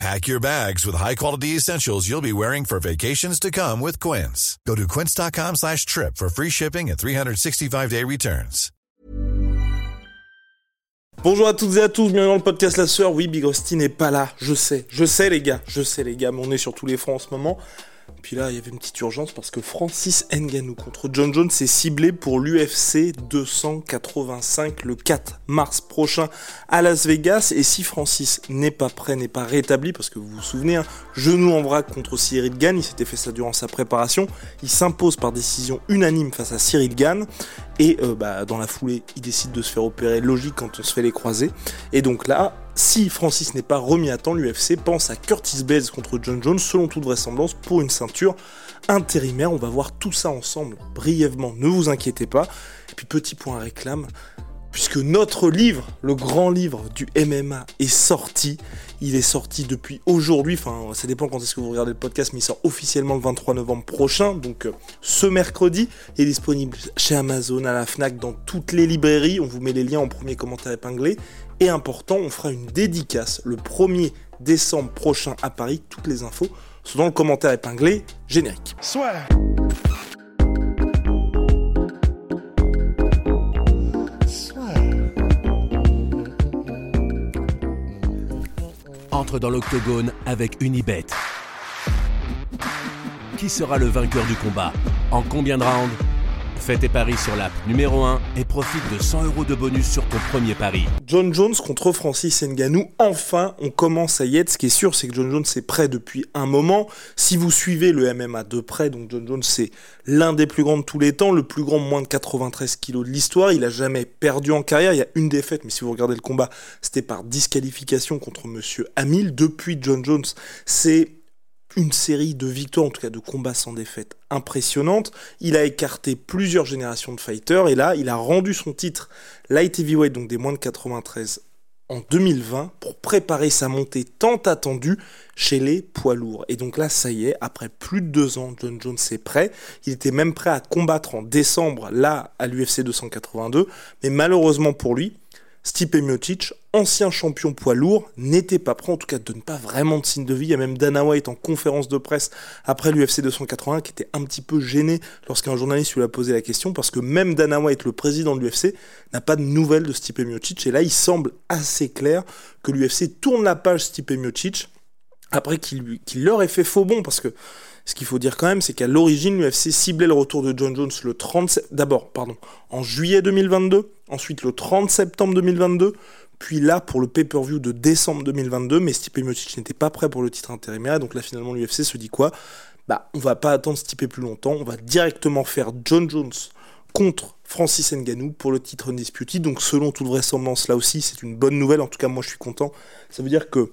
Pack your bags with high-quality essentials you'll be wearing for vacations to come with Quince. Go to quince.com slash trip for free shipping and 365-day returns. Bonjour à toutes et à tous, bienvenue dans le podcast La Sœur. Oui, Big Rusty n'est pas là, je sais, je sais les gars, je sais les gars, mais on est sur tous les fronts en ce moment. Puis là, il y avait une petite urgence parce que Francis Ngannou contre John Jones est ciblé pour l'UFC 285 le 4 mars prochain à Las Vegas. Et si Francis n'est pas prêt, n'est pas rétabli, parce que vous vous souvenez, hein, genou en vrac contre Cyril Gann, il s'était fait ça durant sa préparation, il s'impose par décision unanime face à Cyril Gann. Et euh, bah, dans la foulée, il décide de se faire opérer, logique quand on se fait les croiser. Et donc là, si Francis n'est pas remis à temps, l'UFC pense à Curtis Blades contre John Jones, selon toute vraisemblance, pour une ceinture intérimaire. On va voir tout ça ensemble brièvement, ne vous inquiétez pas. Et puis petit point à réclame, puisque notre livre, le grand livre du MMA, est sorti. Il est sorti depuis aujourd'hui, enfin ça dépend quand est-ce que vous regardez le podcast, mais il sort officiellement le 23 novembre prochain, donc euh, ce mercredi. Il est disponible chez Amazon, à la FNAC, dans toutes les librairies. On vous met les liens en premier commentaire épinglé. Et important, on fera une dédicace le 1er décembre prochain à Paris. Toutes les infos sont dans le commentaire épinglé générique. Soit. Dans l'octogone avec Unibet. Qui sera le vainqueur du combat? En combien de rounds? Fais tes paris sur l'app numéro 1 et profite de 100 euros de bonus sur ton premier pari. John Jones contre Francis Ngannou. Enfin, on commence à y être. Ce qui est sûr, c'est que John Jones est prêt depuis un moment. Si vous suivez le MMA de près, donc John Jones, c'est l'un des plus grands de tous les temps, le plus grand moins de 93 kilos de l'histoire. Il a jamais perdu en carrière. Il y a une défaite, mais si vous regardez le combat, c'était par disqualification contre Monsieur Hamil. Depuis John Jones, c'est une série de victoires, en tout cas de combats sans défaite impressionnante. Il a écarté plusieurs générations de fighters et là, il a rendu son titre light heavyweight, donc des moins de 93 en 2020 pour préparer sa montée tant attendue chez les poids lourds. Et donc là, ça y est, après plus de deux ans, John Jones est prêt. Il était même prêt à combattre en décembre, là, à l'UFC 282. Mais malheureusement pour lui, Stipe Miocic, ancien champion poids lourd, n'était pas prêt, en tout cas donne pas vraiment de signe de vie. Il y a même Dana White en conférence de presse après l'UFC 281 qui était un petit peu gêné lorsqu'un journaliste lui a posé la question parce que même Dana White, le président de l'UFC, n'a pas de nouvelles de Stipe Miocic. Et là, il semble assez clair que l'UFC tourne la page Stipe Miocic après qu'il leur ait fait faux bon parce que ce qu'il faut dire quand même, c'est qu'à l'origine, l'UFC ciblait le retour de John Jones le 30, d'abord, pardon, en juillet 2022, ensuite le 30 septembre 2022, puis là pour le pay-per-view de décembre 2022, mais Stipe Miocic n'était pas prêt pour le titre intérimaire, donc là finalement l'UFC se dit quoi? Bah, on va pas attendre Stipe plus longtemps, on va directement faire John Jones contre Francis Ngannou pour le titre Undisputed, donc selon toute vraisemblance là aussi, c'est une bonne nouvelle, en tout cas moi je suis content, ça veut dire que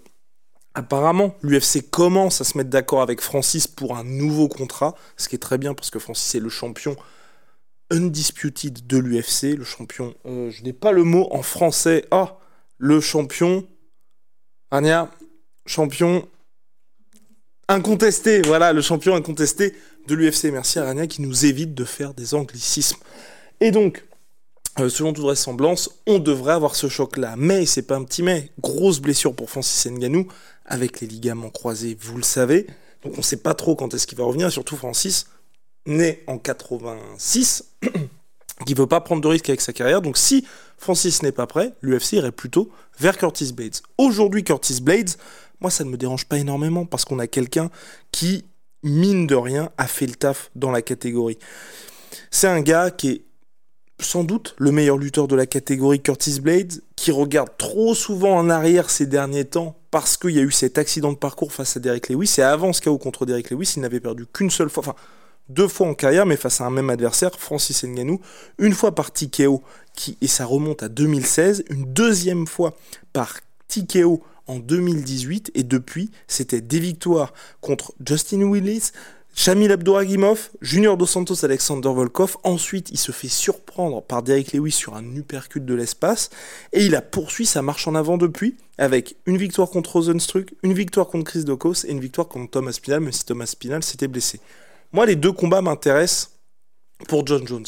Apparemment, l'UFC commence à se mettre d'accord avec Francis pour un nouveau contrat, ce qui est très bien parce que Francis est le champion undisputed de l'UFC, le champion, euh, je n'ai pas le mot en français, ah, le champion, Ania, champion incontesté, voilà, le champion incontesté de l'UFC. Merci à Rania qui nous évite de faire des anglicismes. Et donc, euh, selon toute vraisemblance, on devrait avoir ce choc-là. Mais c'est pas un petit mais. Grosse blessure pour Francis Ngannou avec les ligaments croisés, vous le savez. Donc on sait pas trop quand est-ce qu'il va revenir. Surtout Francis, né en 86, qui veut pas prendre de risques avec sa carrière. Donc si Francis n'est pas prêt, l'UFC irait plutôt vers Curtis Blades. Aujourd'hui, Curtis Blades, moi ça ne me dérange pas énormément parce qu'on a quelqu'un qui, mine de rien, a fait le taf dans la catégorie. C'est un gars qui est sans doute le meilleur lutteur de la catégorie Curtis Blades, qui regarde trop souvent en arrière ces derniers temps parce qu'il y a eu cet accident de parcours face à Derek Lewis. Et avant ce chaos contre Derek Lewis, il n'avait perdu qu'une seule fois, enfin deux fois en carrière, mais face à un même adversaire, Francis Ngannou, une fois par TKO, qui, et ça remonte à 2016, une deuxième fois par TKO en 2018, et depuis, c'était des victoires contre Justin Willis, Shamil Abdouragimov, Junior Dos Santos, Alexander Volkov. Ensuite, il se fait surprendre par Derek Lewis sur un uppercut de l'espace. Et il a poursuivi sa marche en avant depuis, avec une victoire contre Rosenstruck, une victoire contre Chris Dokos et une victoire contre Thomas Spinal, même si Thomas Spinal s'était blessé. Moi, les deux combats m'intéressent pour John Jones.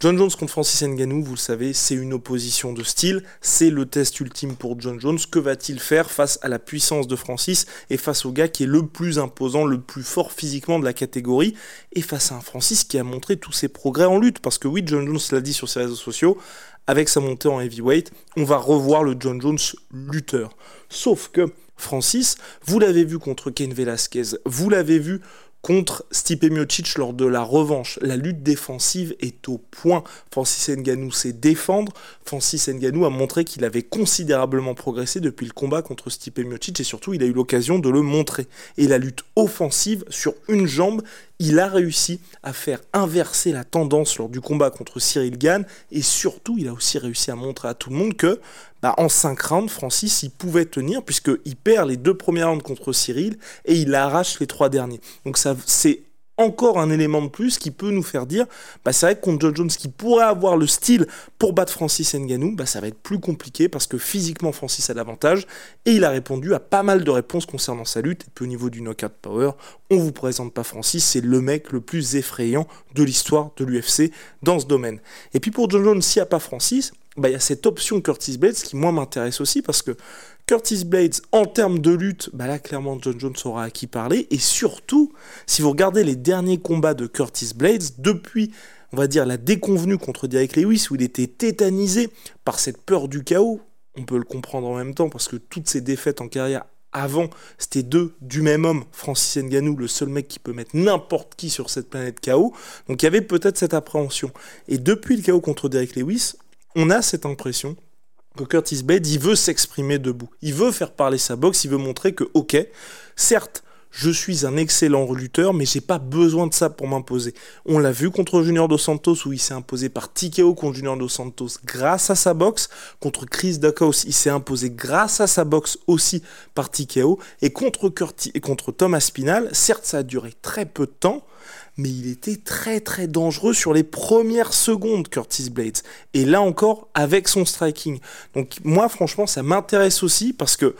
John Jones contre Francis Ngannou, vous le savez, c'est une opposition de style, c'est le test ultime pour John Jones. Que va-t-il faire face à la puissance de Francis et face au gars qui est le plus imposant, le plus fort physiquement de la catégorie et face à un Francis qui a montré tous ses progrès en lutte? Parce que oui, John Jones l'a dit sur ses réseaux sociaux, avec sa montée en heavyweight, on va revoir le John Jones lutteur. Sauf que Francis, vous l'avez vu contre Ken Velasquez, vous l'avez vu contre Stipe Miocic lors de la revanche. La lutte défensive est au point. Francis Ngannou sait défendre. Francis Ngannou a montré qu'il avait considérablement progressé depuis le combat contre Stipe Miocic et surtout il a eu l'occasion de le montrer. Et la lutte offensive sur une jambe, il a réussi à faire inverser la tendance lors du combat contre Cyril Gann et surtout il a aussi réussi à montrer à tout le monde que bah, en 5 rounds, Francis il pouvait tenir puisqu'il perd les deux premiers rounds contre Cyril et il arrache les trois derniers. Donc ça c'est encore un élément de plus qui peut nous faire dire, bah c'est vrai que contre John Jones qui pourrait avoir le style pour battre Francis Ngannou, bah ça va être plus compliqué parce que physiquement Francis a l'avantage et il a répondu à pas mal de réponses concernant sa lutte. Et puis au niveau du knockout power, on vous présente pas Francis, c'est le mec le plus effrayant de l'histoire de l'UFC dans ce domaine. Et puis pour John Jones, s'il n'y a pas Francis, bah, il y a cette option Curtis Blades qui moi m'intéresse aussi parce que Curtis Blades, en termes de lutte, bah là clairement John Jones aura à qui parler. Et surtout, si vous regardez les derniers combats de Curtis Blades, depuis, on va dire, la déconvenue contre Derek Lewis, où il était tétanisé par cette peur du chaos, on peut le comprendre en même temps, parce que toutes ses défaites en carrière avant, c'était deux du même homme, Francis Ngannou, le seul mec qui peut mettre n'importe qui sur cette planète chaos. Donc il y avait peut-être cette appréhension. Et depuis le chaos contre Derek Lewis, on a cette impression que Curtis Blade, il veut s'exprimer debout. Il veut faire parler sa boxe, il veut montrer que, ok, certes, je suis un excellent lutteur, mais j'ai pas besoin de ça pour m'imposer. On l'a vu contre Junior Dos Santos où il s'est imposé par TKO contre Junior Dos Santos grâce à sa boxe. Contre Chris Dacos, il s'est imposé grâce à sa boxe aussi par TKO. Et contre, et contre Thomas Spinal, certes ça a duré très peu de temps, mais il était très très dangereux sur les premières secondes, Curtis Blades. Et là encore, avec son striking. Donc moi, franchement, ça m'intéresse aussi parce que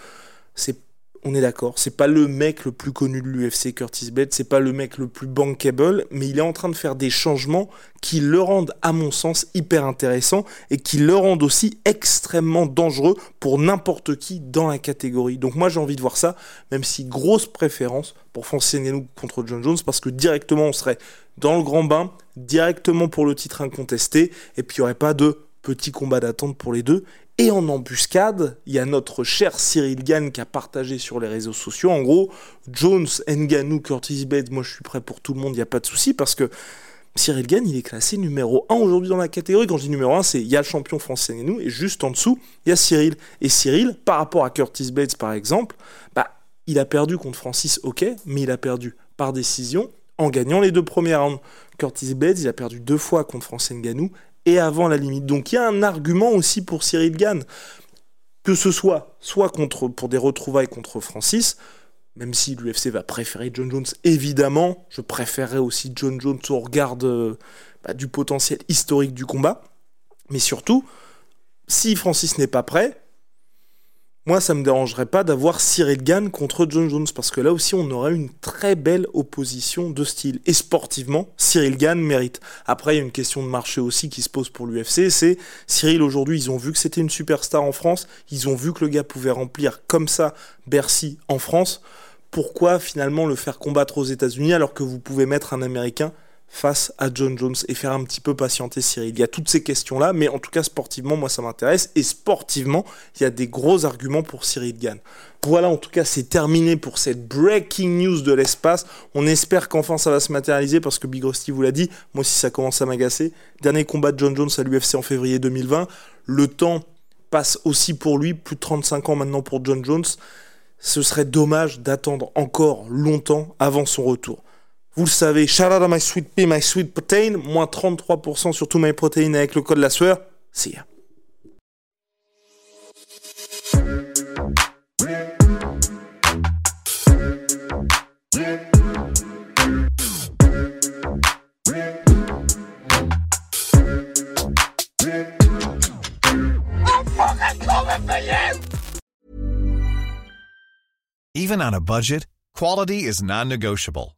c'est on est d'accord, c'est pas le mec le plus connu de l'UFC, Curtis Blade, c'est pas le mec le plus bankable, mais il est en train de faire des changements qui le rendent, à mon sens, hyper intéressant et qui le rendent aussi extrêmement dangereux pour n'importe qui dans la catégorie. Donc moi j'ai envie de voir ça, même si grosse préférence pour Francis Ngannou contre John Jones, parce que directement on serait dans le grand bain, directement pour le titre incontesté, et puis il n'y aurait pas de petit combat d'attente pour les deux. Et en embuscade, il y a notre cher Cyril Gann qui a partagé sur les réseaux sociaux. En gros, Jones, Nganou, Curtis Bates, moi je suis prêt pour tout le monde, il n'y a pas de souci parce que Cyril Gann, il est classé numéro 1 aujourd'hui dans la catégorie. Quand je dis numéro 1, c'est il y a le champion français Nganou et juste en dessous, il y a Cyril. Et Cyril, par rapport à Curtis Bates par exemple, bah, il a perdu contre Francis, ok, mais il a perdu par décision en gagnant les deux premières rounds. Curtis Bates, il a perdu deux fois contre Francis Nganou avant la limite. Donc il y a un argument aussi pour Cyril Gann, que ce soit soit contre, pour des retrouvailles contre Francis, même si l'UFC va préférer John Jones, évidemment, je préférerais aussi John Jones au regard bah, du potentiel historique du combat. Mais surtout, si Francis n'est pas prêt, moi, ça me dérangerait pas d'avoir Cyril Gann contre John Jones, parce que là aussi, on aurait une très belle opposition de style. Et sportivement, Cyril Gann mérite. Après, il y a une question de marché aussi qui se pose pour l'UFC, c'est Cyril, aujourd'hui, ils ont vu que c'était une superstar en France, ils ont vu que le gars pouvait remplir comme ça Bercy en France. Pourquoi finalement le faire combattre aux États-Unis alors que vous pouvez mettre un Américain face à John Jones et faire un petit peu patienter Cyril. Il y a toutes ces questions-là, mais en tout cas sportivement, moi ça m'intéresse. Et sportivement, il y a des gros arguments pour Cyril Gann. Voilà, en tout cas, c'est terminé pour cette breaking news de l'espace. On espère qu'enfin ça va se matérialiser parce que Big Rusty vous l'a dit. Moi aussi, ça commence à m'agacer. Dernier combat de John Jones à l'UFC en février 2020. Le temps passe aussi pour lui. Plus de 35 ans maintenant pour John Jones. Ce serait dommage d'attendre encore longtemps avant son retour. Vous le savez, shout out my sweet pea, my sweet protein, moins 33% sur tout my protein avec le code la sueur. See ya. Even on a budget, quality is non-negotiable.